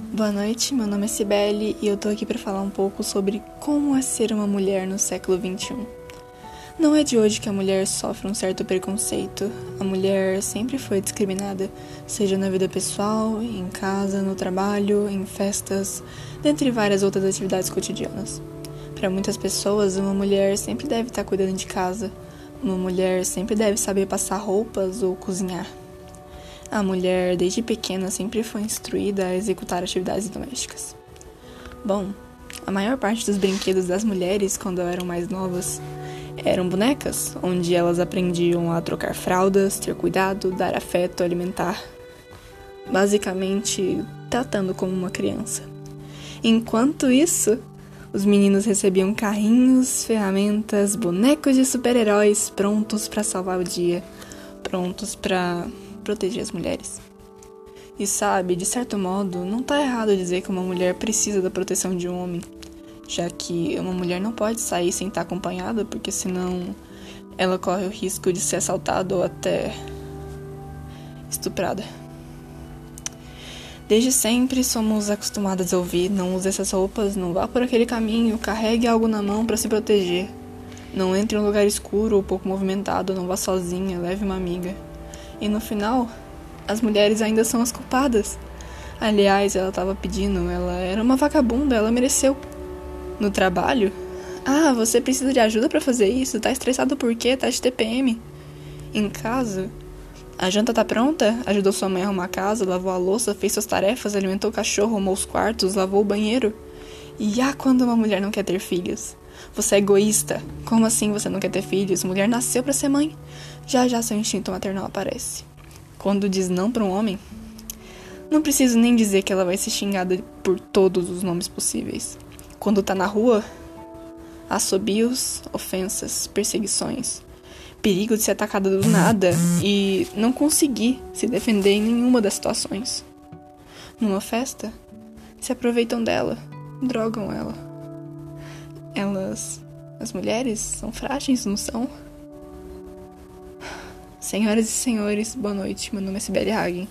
Boa noite, meu nome é Cibele e eu tô aqui para falar um pouco sobre como é ser uma mulher no século XXI. Não é de hoje que a mulher sofre um certo preconceito. A mulher sempre foi discriminada, seja na vida pessoal, em casa, no trabalho, em festas, dentre várias outras atividades cotidianas. Para muitas pessoas, uma mulher sempre deve estar cuidando de casa. Uma mulher sempre deve saber passar roupas ou cozinhar. A mulher, desde pequena, sempre foi instruída a executar atividades domésticas. Bom, a maior parte dos brinquedos das mulheres, quando eram mais novas, eram bonecas, onde elas aprendiam a trocar fraldas, ter cuidado, dar afeto, alimentar. Basicamente, tratando como uma criança. Enquanto isso, os meninos recebiam carrinhos, ferramentas, bonecos de super-heróis prontos para salvar o dia, prontos para proteger as mulheres. E sabe, de certo modo, não tá errado dizer que uma mulher precisa da proteção de um homem, já que uma mulher não pode sair sem estar acompanhada, porque senão ela corre o risco de ser assaltada ou até estuprada. Desde sempre somos acostumadas a ouvir: não use essas roupas, não vá por aquele caminho, carregue algo na mão para se proteger. Não entre em um lugar escuro ou pouco movimentado, não vá sozinha, leve uma amiga. E no final, as mulheres ainda são as culpadas. Aliás, ela estava pedindo, ela era uma vagabunda, ela mereceu. No trabalho? Ah, você precisa de ajuda para fazer isso? Tá estressado por quê? Tá de TPM. Em casa? A janta tá pronta? Ajudou sua mãe a arrumar a casa, lavou a louça, fez suas tarefas, alimentou o cachorro, arrumou os quartos, lavou o banheiro? E ah, quando uma mulher não quer ter filhos? Você é egoísta. Como assim você não quer ter filhos? Mulher nasceu para ser mãe. Já já seu instinto maternal aparece. Quando diz não para um homem, não preciso nem dizer que ela vai ser xingada por todos os nomes possíveis. Quando tá na rua, assobios, ofensas, perseguições, perigo de ser atacada do nada e não conseguir se defender em nenhuma das situações. Numa festa, se aproveitam dela, drogam ela. Elas, as mulheres, são frágeis, não são? Senhoras e senhores, boa noite. Meu nome é Sibeli Hagen.